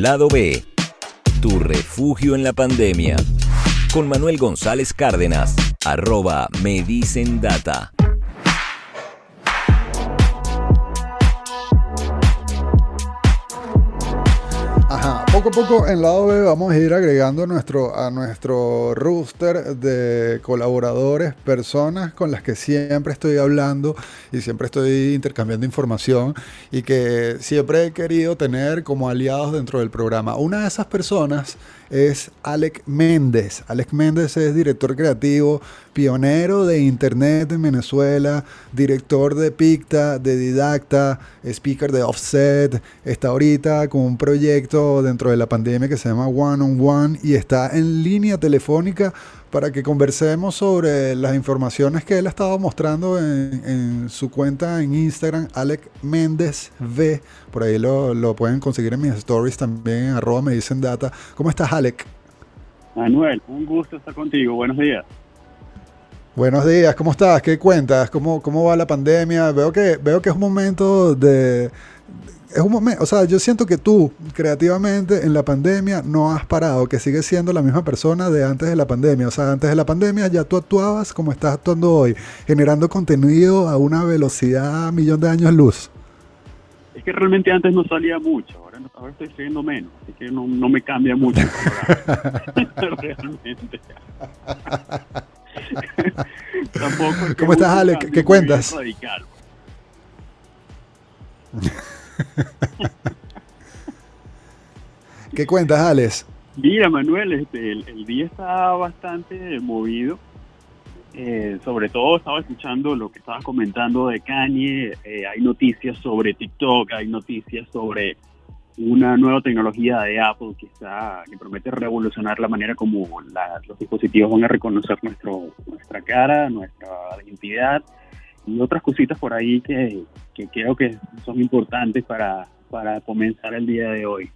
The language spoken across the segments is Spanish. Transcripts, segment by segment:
Lado B, tu refugio en la pandemia. Con Manuel González Cárdenas, arroba me dicen data. Poco a poco en lado B vamos a ir agregando nuestro, a nuestro roster de colaboradores, personas con las que siempre estoy hablando y siempre estoy intercambiando información y que siempre he querido tener como aliados dentro del programa. Una de esas personas es Alec Méndez. Alec Méndez es director creativo, pionero de Internet en Venezuela, director de Picta, de Didacta, speaker de Offset. Está ahorita con un proyecto dentro de la pandemia que se llama One on One y está en línea telefónica para que conversemos sobre las informaciones que él ha estado mostrando en, su cuenta en Instagram, Alec Méndez V. Por ahí lo, pueden conseguir en mis stories también, en arroba me dicen data. ¿Cómo estás, Alec? Manuel, un gusto estar contigo. Buenos días. Buenos días, ¿cómo estás? ¿Qué cuentas? ¿Cómo, cómo va la pandemia? Veo que, veo que es un momento de, es un momento, o sea, yo siento que tú creativamente en la pandemia no has parado, que sigues siendo la misma persona de antes de la pandemia. O sea, antes de la pandemia ya tú actuabas como estás actuando hoy, generando contenido a una velocidad millón de años luz. Es que realmente antes no salía mucho, ahora, ahora estoy saliendo menos, así que no, no me cambia mucho. realmente. Tampoco ¿Cómo estás, Ale? ¿Qué, cuentas? ¿Qué cuentas, Alex? Mira, Manuel, este, el, día está bastante movido. Eh, sobre todo estaba escuchando lo que estabas comentando de Kanye. Eh, hay noticias sobre TikTok, hay noticias sobre una nueva tecnología de Apple que, está, que promete revolucionar la manera como los dispositivos van a reconocer nuestra cara, nuestra identidad y otras cositas por ahí que, creo que son importantes para, para comenzar el día de hoy.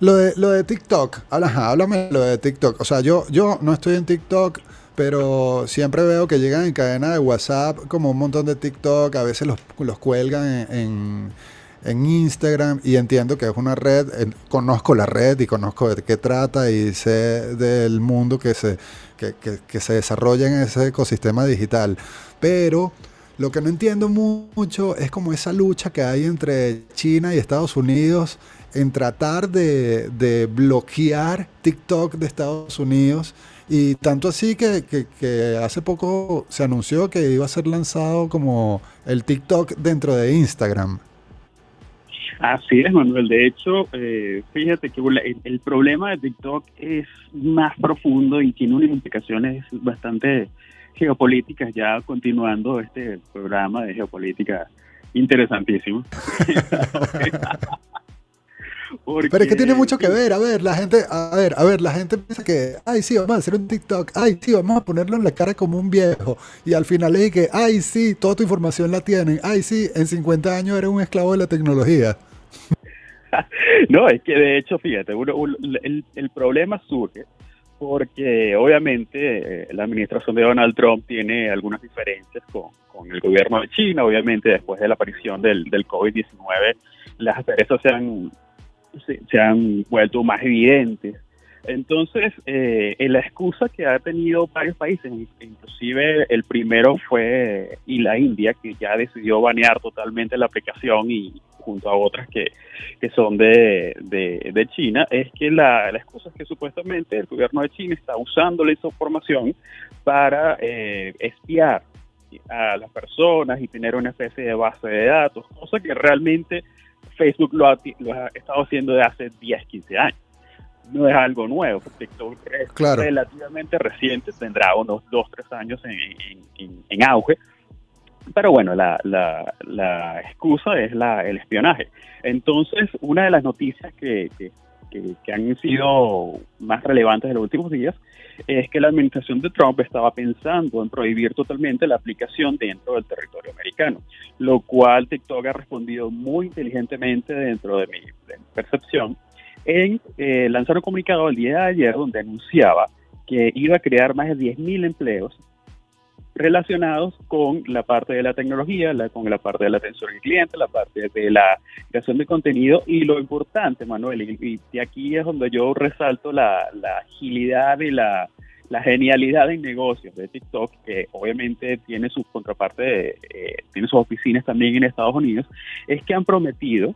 Lo de, lo de TikTok, háblame lo de TikTok. O sea, yo, yo no estoy en TikTok, pero siempre veo que llegan en cadena de WhatsApp como un montón de TikTok, a veces los, los cuelgan en, en, Instagram y entiendo que es una red, conozco la red y conozco de qué trata y sé del mundo que se, que, que se desarrolla en ese ecosistema digital. Pero lo que no entiendo mucho es como esa lucha que hay entre China y Estados Unidos en tratar de, bloquear TikTok de Estados Unidos. Y tanto así que, hace poco se anunció que iba a ser lanzado como el TikTok dentro de Instagram. Así es, Manuel. De hecho, eh, fíjate que el, problema de TikTok es más profundo y tiene unas implicaciones bastante geopolíticas, ya continuando este programa de geopolítica interesantísimo. Pero es que tiene mucho que ver, a ver, la gente, a ver, a ver, la gente piensa que, ay, sí, vamos a hacer un TikTok, ay, sí, vamos a ponerlo en la cara como un viejo, y al final le dije, ay, sí, toda tu información la tienen, ay, sí, en 50 años eres un esclavo de la tecnología. no, es que de hecho, fíjate, el, el problema surge porque obviamente eh, la administración de Donald Trump tiene algunas diferencias con, el gobierno de China, obviamente después de la aparición del, del COVID-19 las asperezas se han, se, han vuelto más evidentes. Entonces, eh, la excusa que ha tenido varios países, inclusive el primero fue y la India, que ya decidió banear totalmente la aplicación y junto a otras que, que son de, de, China, es que la, la, excusa es que supuestamente el gobierno de China está usando la información para eh, espiar a las personas y tener una especie de base de datos, cosa que realmente Facebook lo ha, lo ha estado haciendo de hace 10, 15 años. No es algo nuevo, TikTok es relativamente reciente, tendrá unos 2, 3 años en, en, en auge, pero bueno, la, la, la excusa es la, el espionaje. Entonces, una de las noticias que, que, que, han sido más relevantes en los últimos días es que la administración de Trump estaba pensando en prohibir totalmente la aplicación dentro del territorio americano, lo cual TikTok ha respondido muy inteligentemente dentro de mi, percepción en eh, lanzar un comunicado el día de ayer donde anunciaba que iba a crear más de 10.000 empleos relacionados con la parte de la tecnología, con la parte de la atención al cliente, la parte de la creación de contenido y lo importante, Manuel, y, aquí es donde yo resalto la, agilidad y la, genialidad en negocios de TikTok, que obviamente tiene sus contrapartes, eh, tiene sus oficinas también en Estados Unidos, es que han prometido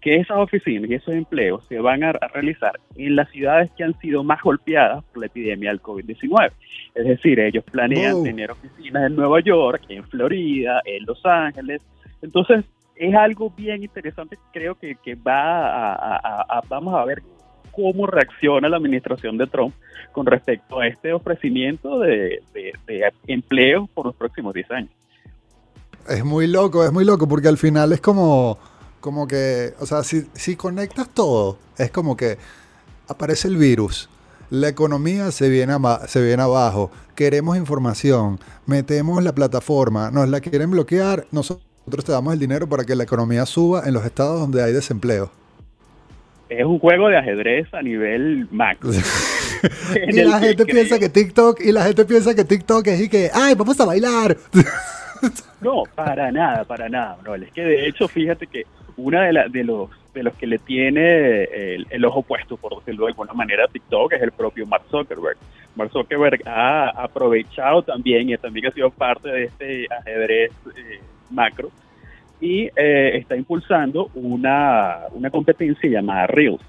que esas oficinas y esos empleos se van a, realizar en las ciudades que han sido más golpeadas por la epidemia del COVID-19. Es decir, ellos planean tener oficinas en Nueva York, en Florida, en Los Ángeles. Entonces, es algo bien interesante, creo que, que va a, vamos a ver cómo reacciona la administración de Trump con respecto a este ofrecimiento de, de, de empleo por los próximos 10 años. Es muy loco, es muy loco, porque al final es como como que, o sea, si, si conectas todo, es como que aparece el virus, la economía se viene, se viene abajo, queremos información, metemos la plataforma, nos la quieren bloquear, nosotros te damos el dinero para que la economía suba en los estados donde hay desempleo. Es un juego de ajedrez a nivel macro. y la gente piensa que TikTok, y la gente piensa que TikTok es y que, ay, vamos a bailar. No, para nada, para nada, no, es que de hecho, fíjate que una de, de, los, de los que le tiene el, ojo puesto, por decirlo de alguna manera, a TikTok es el propio Mark Zuckerberg. Mark Zuckerberg ha aprovechado también y también ha sido parte de este ajedrez eh, macro y eh, está impulsando una, una competencia llamada Reels.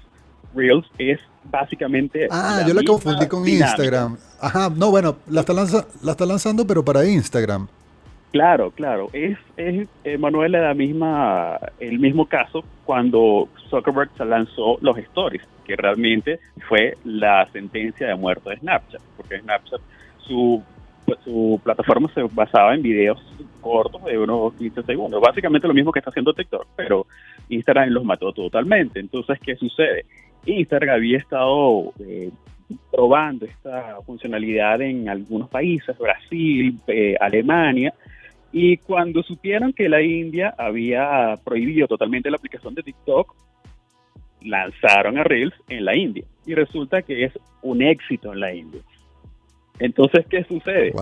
Reels es básicamente... Ah, yo la confundí con Instagram. Ajá, no, bueno, la está, la está lanzando pero para Instagram. Claro, claro. Es, es eh, Manuel, la misma, el mismo caso cuando Zuckerberg lanzó los stories, que realmente fue la sentencia de muerte de Snapchat, porque Snapchat, su, su plataforma se basaba en videos cortos de unos 15 segundos. Básicamente lo mismo que está haciendo TikTok, pero Instagram los mató totalmente. Entonces, ¿qué sucede? Instagram había estado eh, probando esta funcionalidad en algunos países, Brasil, eh, Alemania, y cuando supieron que la India había prohibido totalmente la aplicación de TikTok, lanzaron a Reels en la India. Y resulta que es un éxito en la India. Entonces, ¿qué sucede?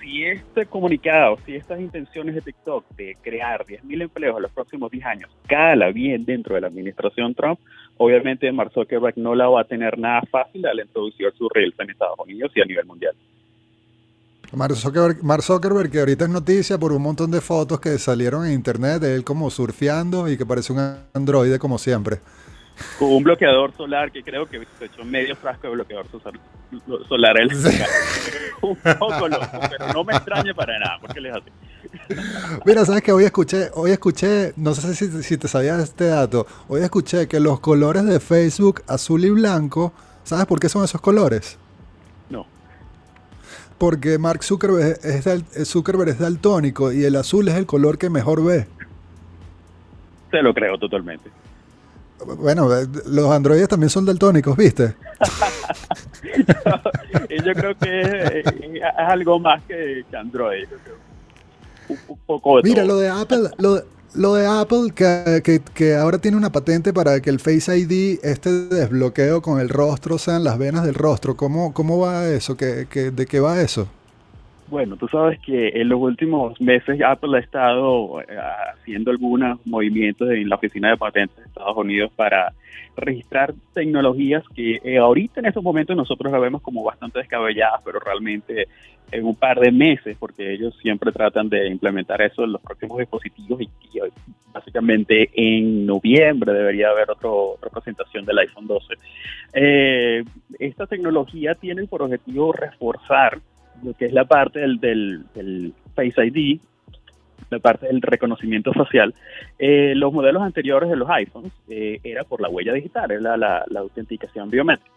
Si este comunicado, si estas intenciones de TikTok de crear 10.000 empleos en los próximos 10 años cala bien dentro de la administración Trump, obviamente Mark Zuckerberg no la va a tener nada fácil al introducir su Reels en Estados Unidos y a nivel mundial. Mark Zuckerberg, que ahorita es noticia por un montón de fotos que salieron en internet de él como surfeando y que parece un androide como siempre. Con un bloqueador solar que creo que se echó medio frasco de bloqueador solar. él. un poco loco, pero no me extraña para nada, porque les hace. Mira, sabes que hoy escuché, hoy escuché, no sé si, si te sabías este dato, hoy escuché que los colores de Facebook azul y blanco, ¿sabes por qué son esos colores? Porque Mark Zuckerberg es, Zuckerberg es daltónico y el azul es el color que mejor ve. Se lo creo totalmente. Bueno, eh, los androides también son daltónicos, ¿viste? yo, creo que es, algo más que, Android. Un, poco Mira, lo de Apple, lo, lo de Apple, que, que, ahora tiene una patente para que el Face ID, este desbloqueo con el rostro, sean las venas del rostro. ¿Cómo, cómo va eso? ¿Qué, de qué va eso? Bueno, tú sabes que en los últimos meses Apple ha estado eh, haciendo algunos movimientos en la oficina de patentes de Estados Unidos para registrar tecnologías que eh, ahorita en estos momentos nosotros la vemos como bastante descabelladas, pero realmente en un par de meses, porque ellos siempre tratan de implementar eso en los próximos dispositivos y, básicamente en noviembre debería haber otro, otra presentación del iPhone 12. Eh, esta tecnología tiene por objetivo reforzar lo que es la parte del, del, Face ID, la parte del reconocimiento facial. Eh, los modelos anteriores de los iPhones eh, era por la huella digital, era la, la autenticación biométrica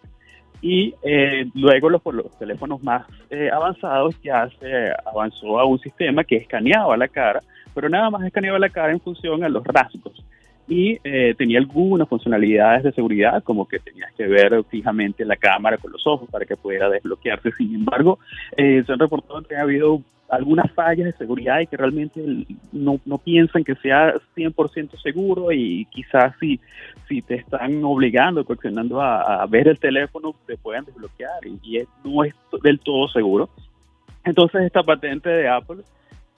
y eh, luego los, los, teléfonos más eh, avanzados ya se avanzó a un sistema que escaneaba la cara, pero nada más escaneaba la cara en función a los rasgos y eh, tenía algunas funcionalidades de seguridad como que tenías que ver fijamente la cámara con los ojos para que pudiera desbloquearse. Sin embargo, se han reportado que ha habido algunas fallas de seguridad y que realmente no, no piensan que sea 100% seguro y quizás si, si te están obligando, coaccionando a, ver el teléfono, te puedan desbloquear y, no es del todo seguro. Entonces esta patente de Apple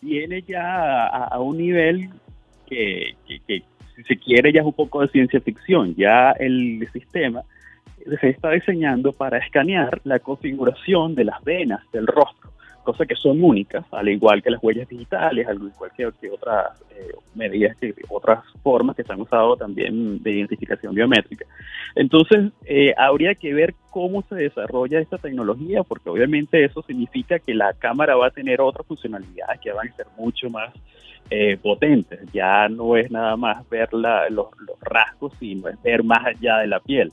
viene ya a, un nivel que, que, si se quiere ya es un poco de ciencia ficción. Ya el sistema se está diseñando para escanear la configuración de las venas del rostro cosas que son únicas, al igual que las huellas digitales, al igual que, otras eh, medidas, que otras formas que se han usado también de identificación biométrica. Entonces, eh, habría que ver cómo se desarrolla esta tecnología, porque obviamente eso significa que la cámara va a tener otras funcionalidades que van a ser mucho más eh, potentes. Ya no es nada más ver los, los rasgos, sino es ver más allá de la piel.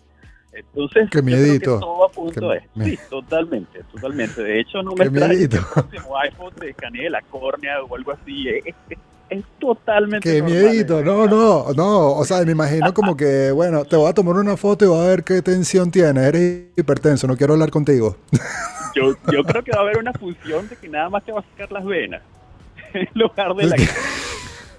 Entonces, Qué miedito. todo a punto es. Sí, totalmente, totalmente. De hecho, no me extraña que el próximo iPhone te escanee la córnea o algo así. Es, es, totalmente Qué miedito, no, no, no. O sea, me imagino como que, bueno, te voy a tomar una foto y voy a ver qué tensión tienes. Eres hipertenso, no quiero hablar contigo. Yo, yo creo que va a haber una función de que nada más te va a sacar las venas en lugar de la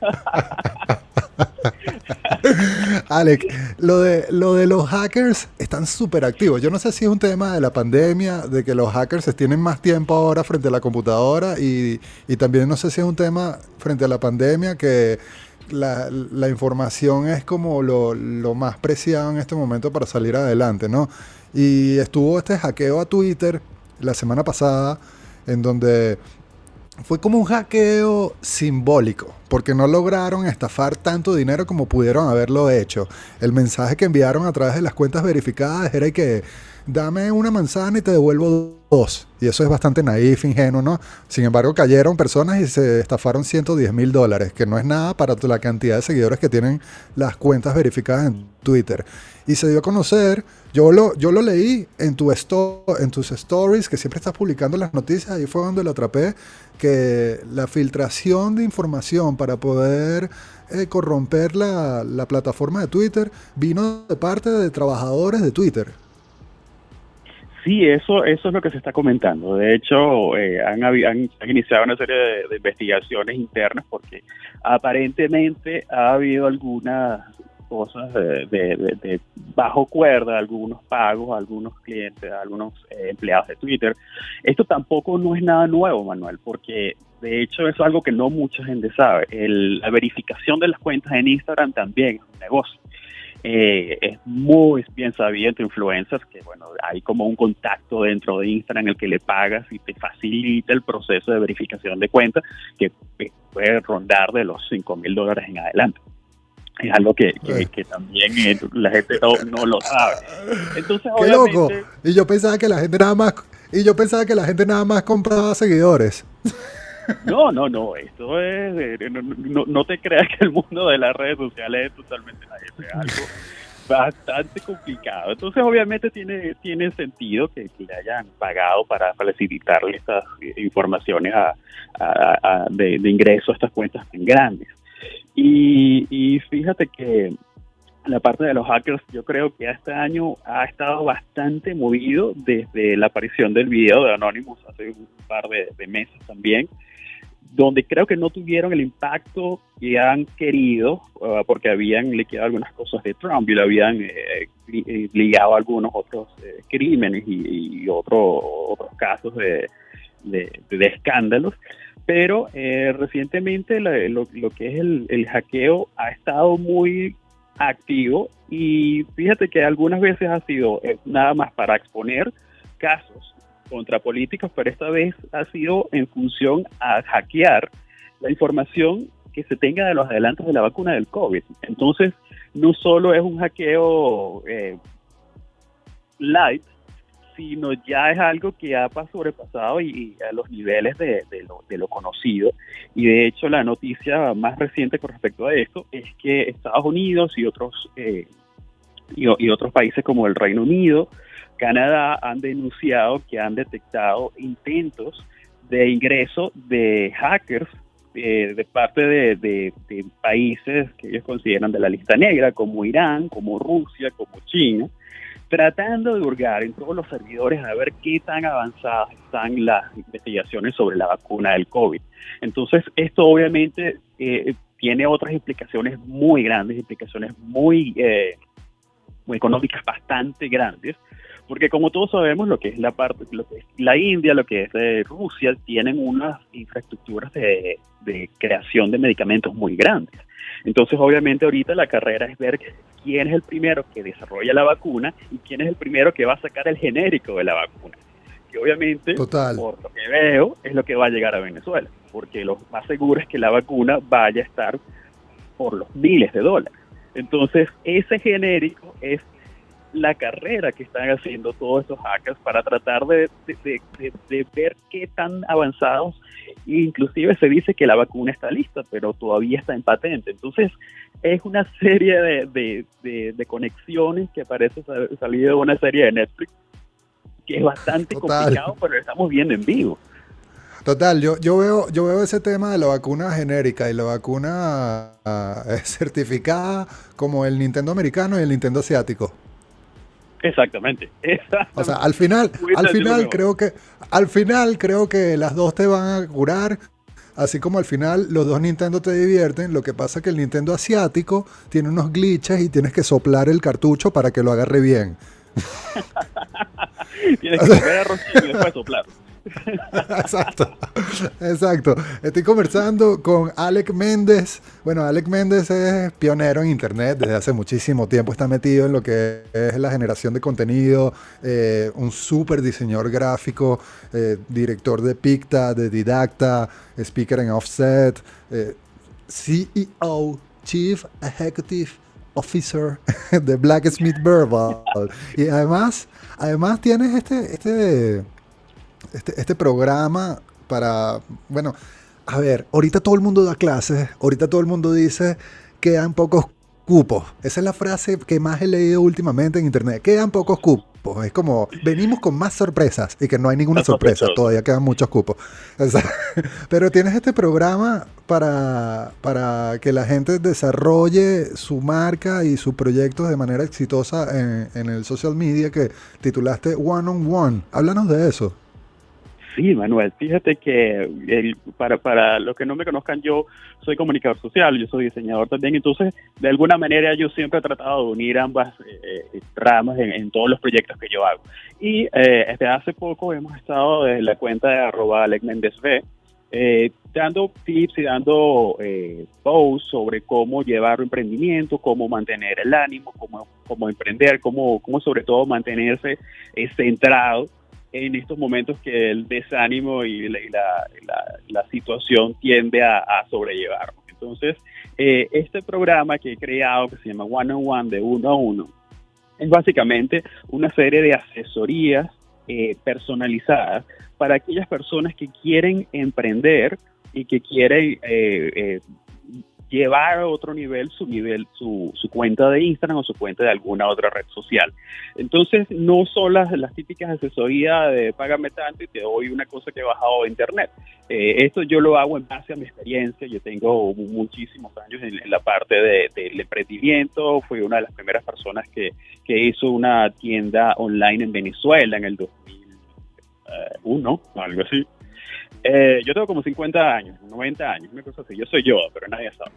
Alex, lo de, lo de los hackers están súper activos. Yo no sé si es un tema de la pandemia, de que los hackers tienen más tiempo ahora frente a la computadora y, también no sé si es un tema frente a la pandemia que la, información es como lo, lo, más preciado en este momento para salir adelante, ¿no? Y estuvo este hackeo a Twitter la semana pasada en donde fue como un hackeo simbólico, porque no lograron estafar tanto dinero como pudieron haberlo hecho. El mensaje que enviaron a través de las cuentas verificadas era que dame una manzana y te devuelvo dos. Y eso es bastante naif, ingenuo, ¿no? Sin embargo, cayeron personas y se estafaron 110 mil dólares, que no es nada para la cantidad de seguidores que tienen las cuentas verificadas en Twitter. Y se dio a conocer, yo lo, yo lo leí en, tu en tus stories, que siempre estás publicando las noticias, ahí fue donde lo atrapé, que la filtración de información para poder eh, corromper la, la plataforma de Twitter vino de parte de trabajadores de Twitter. Sí, eso, eso es lo que se está comentando. De hecho, eh, han, han, iniciado una serie de, investigaciones internas porque aparentemente ha habido algunas cosas de, bajo cuerda, algunos pagos, algunos clientes, algunos eh, empleados de Twitter. Esto tampoco no es nada nuevo, Manuel, porque de hecho es algo que no mucha gente sabe. la verificación de las cuentas en Instagram también es un negocio. Eh, es muy bien sabido entre influencers que, bueno, hay como un contacto dentro de Instagram en el que le pagas y te facilita el proceso de verificación de cuentas que puede rondar de los 5 mil dólares en adelante. Es algo que, que, también eh, la gente no, lo sabe. Entonces, Qué loco. Y yo pensaba que la gente nada más y yo pensaba que la gente nada más compraba seguidores. No, no, no, esto es, no, no, te creas que el mundo de las redes sociales es totalmente es algo bastante complicado. Entonces, obviamente tiene, tiene sentido que, le hayan pagado para facilitarle estas informaciones a, de, ingreso a estas cuentas tan grandes. Y, y fíjate que la parte de los hackers, yo creo que este año ha estado bastante movido desde la aparición del video de Anonymous hace un par de meses también donde creo que no tuvieron el impacto que han querido, uh, porque habían liquidado algunas cosas de Trump y lo habían eh, eh, ligado a algunos otros eh, crímenes y, otros casos de, escándalos. Pero recientemente lo, que es el, el hackeo ha estado muy activo y fíjate que algunas veces ha sido nada más para exponer casos contra políticos, pero esta vez ha sido en función a hackear la información que se tenga de los adelantos de la vacuna del COVID. Entonces, no solo es un hackeo eh, light, sino ya es algo que ha sobrepasado y, a los niveles de, lo, conocido. Y de hecho, la noticia más reciente con respecto a esto es que Estados Unidos y otros, eh, y otros países como el Reino Unido Canadá han denunciado que han detectado intentos de ingreso de hackers eh, de parte de, países que ellos consideran de la lista negra, como Irán, como Rusia, como China, tratando de hurgar en todos los servidores a ver qué tan avanzadas están las investigaciones sobre la vacuna del COVID. Entonces, esto obviamente eh, tiene otras implicaciones muy grandes, implicaciones muy, eh, muy económicas bastante grandes, Porque como todos sabemos, lo que es la parte, lo que es la India, lo que es eh, Rusia, tienen unas infraestructuras de, de creación de medicamentos muy grandes. Entonces, obviamente, ahorita la carrera es ver quién es el primero que desarrolla la vacuna y quién es el primero que va a sacar el genérico de la vacuna. Que obviamente, Total. por lo que veo, es lo que va a llegar a Venezuela, porque lo más seguro es que la vacuna vaya a estar por los miles de dólares. Entonces, ese genérico es la carrera que están haciendo todos estos hackers para tratar de, de, de, de ver qué tan avanzados inclusive se dice que la vacuna está lista, pero todavía está en patente. Entonces, es una serie de, de, de, de conexiones que parece salir de una serie de Netflix, que es bastante Total. complicado, pero lo estamos viendo en vivo. Total, yo, yo, veo, yo veo ese tema de la vacuna genérica y la vacuna ah, certificada como el Nintendo americano y el Nintendo asiático. Exactamente. exactamente. O sea, al final, al final creo que, al final creo que las dos te van a curar. Así como al final los dos Nintendo te divierten, lo que pasa es que el Nintendo asiático tiene unos glitches y tienes que soplar el cartucho para que lo agarre bien. Tienes que comer arroz y después soplar. exacto, exacto. Estoy conversando con Alec Méndez. Bueno, Alec Méndez es pionero en Internet desde hace muchísimo tiempo. Está metido en lo que es la generación de contenido, eh, un súper diseñador gráfico, eh, director de Picta, de Didacta, speaker en Offset, eh, CEO, Chief Executive Officer de Blacksmith Verbal. Y además, además tienes este... este este, este, programa para, bueno, a ver, ahorita todo el mundo da clases, ahorita todo el mundo dice quedan pocos cupos. Esa es la frase que más he leído últimamente en internet. Quedan pocos cupos. Es como, venimos con más sorpresas y que no hay ninguna sorpresa, todavía quedan muchos cupos. Pero tienes este programa para, para que la gente desarrolle su marca y sus proyectos de manera exitosa en, en el social media que titulaste One on One. Háblanos de eso. Sí, Manuel, fíjate que para, para los que no me conozcan, yo soy comunicador social, yo soy diseñador también, entonces de alguna manera yo siempre he tratado de unir ambas eh, ramas en, en, todos los proyectos que yo hago. Y eh, desde hace poco hemos estado desde la cuenta de arroba eh, dando tips y dando eh, posts sobre cómo llevar un emprendimiento, cómo mantener el ánimo, cómo, cómo emprender, cómo, cómo sobre todo mantenerse eh, centrado en estos momentos que el desánimo y la, la, situación tiende a, a sobrellevar. Entonces, eh, este programa que he creado, que se llama One on One, de uno a uno, es básicamente una serie de asesorías eh, personalizadas para aquellas personas que quieren emprender y que quieren eh, llevar a otro nivel su nivel, su, su, cuenta de Instagram o su cuenta de alguna otra red social. Entonces, no son las, las típicas asesorías de págame tanto y te doy una cosa que he bajado de internet. Eh, esto yo lo hago en base a mi experiencia. Yo tengo muchísimos años en, la parte del de, emprendimiento. Fui una de las primeras personas que, que hizo una tienda online en Venezuela en el 2001, algo así. Eh, yo tengo como 50 años, 90 años, una cosa así. Yo soy yo, pero nadie sabe.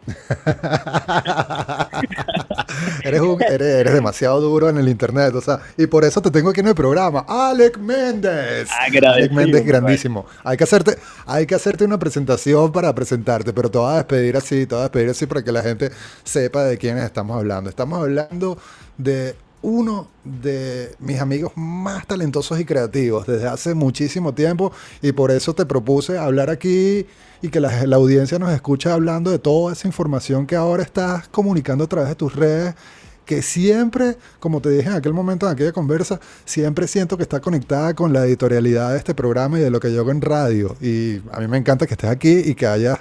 eres, un, eres, eres, demasiado duro en el internet, o sea, y por eso te tengo aquí en el programa. Alec Méndez. Alec Méndez, grandísimo. Hay que, hacerte, hay que hacerte una presentación para presentarte, pero te voy a despedir así, te voy a despedir así para que la gente sepa de quiénes estamos hablando. Estamos hablando de uno de mis amigos más talentosos y creativos desde hace muchísimo tiempo y por eso te propuse hablar aquí y que la, audiencia nos escuche hablando de toda esa información que ahora estás comunicando a través de tus redes que siempre, como te dije en aquel momento, en aquella conversa, siempre siento que está conectada con la editorialidad de este programa y de lo que yo hago en radio. Y a mí me encanta que estés aquí y que hayas,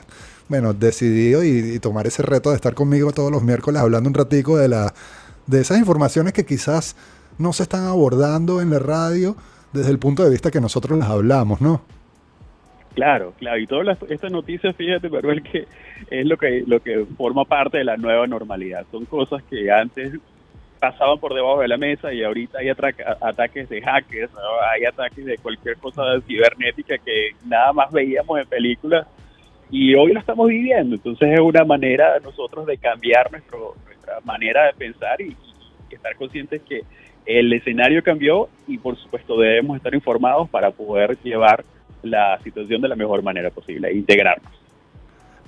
bueno, decidido y, y tomar ese reto de estar conmigo todos los miércoles hablando un ratico de la de esas informaciones que quizás no se están abordando en la radio desde el punto de vista que nosotros las hablamos, ¿no? Claro, claro, y todas estas noticias, fíjate, Manuel, que es lo que, lo que forma parte de la nueva normalidad. Son cosas que antes pasaban por debajo de la mesa y ahorita hay ataques de hackers, hay ataques de cualquier cosa cibernética que nada más veíamos en películas y hoy lo estamos viviendo. Entonces es una manera de nosotros de cambiar nuestra manera de pensar y, y estar conscientes que, el escenario cambió y por supuesto debemos estar informados para poder llevar la situación de la mejor manera posible, e integrarnos.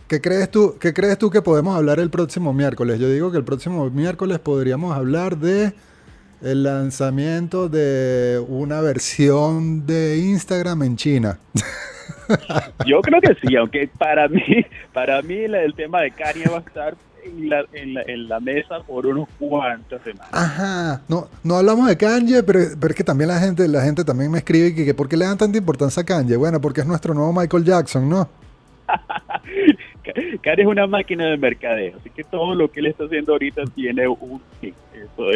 ¿Qué crees tú, qué crees tú que podemos hablar el próximo miércoles? Yo digo que el próximo miércoles podríamos hablar de el lanzamiento de una versión de Instagram en China. Yo creo que sí, aunque para mí, para mí el tema de Kanye va a estar en la, en la, mesa por unos cuantas semanas. Ajá, no, no hablamos de Kanye, pero, pero, es que también la gente, la gente también me escribe que, que ¿por qué le dan tanta importancia a Kanye? Bueno, porque es nuestro nuevo Michael Jackson, ¿no? Kanye es una máquina de mercadeo, así que todo lo que él está haciendo ahorita tiene un... Eso,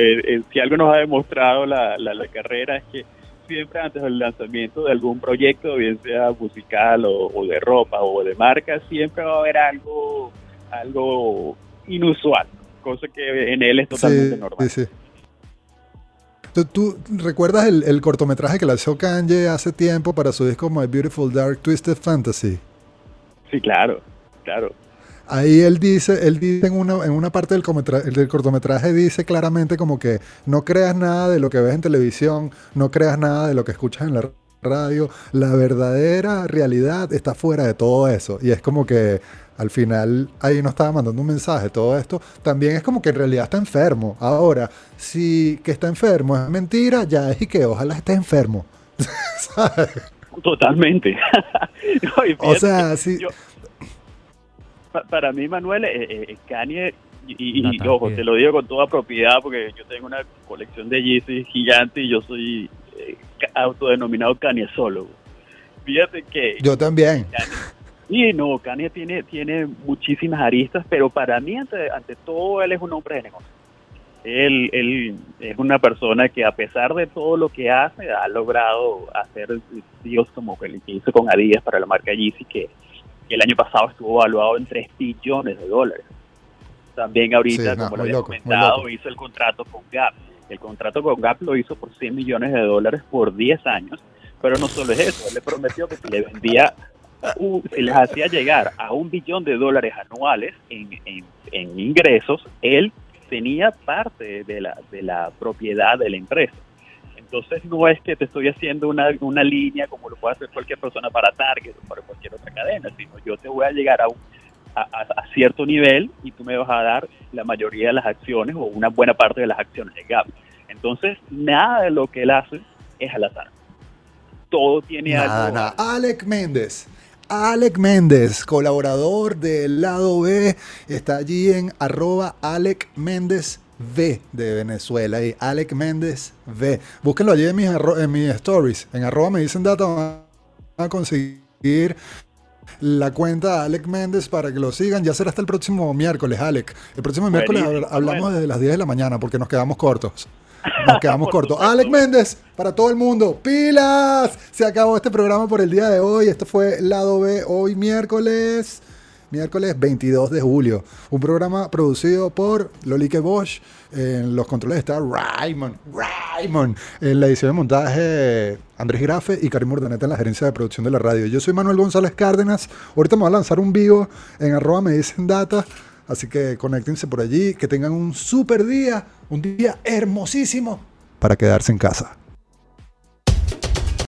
si algo nos ha demostrado la, la, la carrera es que siempre antes del lanzamiento de algún proyecto, bien sea musical o, de ropa o de marca, siempre va a haber algo, algo inusual, cosa que en él es totalmente normal. Sí, sí. ¿Tú, recuerdas el, cortometraje que lanzó Kanye hace tiempo para su disco My Beautiful Dark Twisted Fantasy? Sí, claro, claro. Ahí él dice, él dice en una, en una parte del, del, cortometraje, dice claramente como que no creas nada de lo que ves en televisión, no creas nada de lo que escuchas en la radio, la verdadera realidad está fuera de todo eso. Y es como que al final ahí nos estaba mandando un mensaje, todo esto también es como que en realidad está enfermo. Ahora, si que está enfermo es mentira, ya es y que ojalá esté enfermo. Totalmente. o sea, si para mí, Manuel, eh, eh, Kanye, y, ojo, te lo digo con toda propiedad porque yo tengo una colección de Yeezy gigante y yo soy eh, autodenominado Kanye solo. Fíjate que... Yo también. y no, Kanye tiene, tiene muchísimas aristas, pero para mí, ante, ante todo, él es un hombre de negocio. Él, él es una persona que a pesar de todo lo que hace, ha logrado hacer Dios como el que hizo con Adidas para la marca Yeezy, que el año pasado estuvo evaluado en 3 billones de dólares. También ahorita, como lo había comentado, hizo el contrato con Gap. El contrato con Gap lo hizo por 100 millones de dólares por 10 años, pero no solo es eso, él le prometió que si le vendía, si les hacía llegar a un billón de dólares anuales en, en ingresos, él tenía parte de la, de la propiedad de la empresa. Entonces no es que te estoy haciendo una, una línea como lo puede hacer cualquier persona para Target o para cualquier otra cadena, sino yo te voy a llegar a, un, a, cierto nivel y tú me vas a dar la mayoría de las acciones o una buena parte de las acciones de Gap. Entonces nada de lo que él hace es al azar. Todo tiene algo. Nada. Alec Méndez. Alec Méndez, colaborador del lado B, está allí en arroba Alec Méndez V de Venezuela y Alec Méndez V. Búsquenlo allí en mis, en mis stories. En arroba me dicen data van a conseguir la cuenta Alec Méndez para que lo sigan. Ya será hasta el próximo miércoles, Alec. El próximo miércoles hablamos desde las 10 de la mañana porque nos quedamos cortos. Nos quedamos cortos. Alec Méndez, para todo el mundo, pilas. Se acabó este programa por el día de hoy. Esto fue Lado B hoy miércoles miércoles 22 de julio. Un programa producido por Lolique Bosch. En los controles está Raymond. Raymond. En la edición de montaje, Andrés Grafe y Karim Urdaneta en la gerencia de producción de la radio. Yo soy Manuel González Cárdenas. Ahorita me voy a lanzar un vivo en arroba me dicen data. Así que conéctense por allí. Que tengan un super día. Un día hermosísimo para quedarse en casa.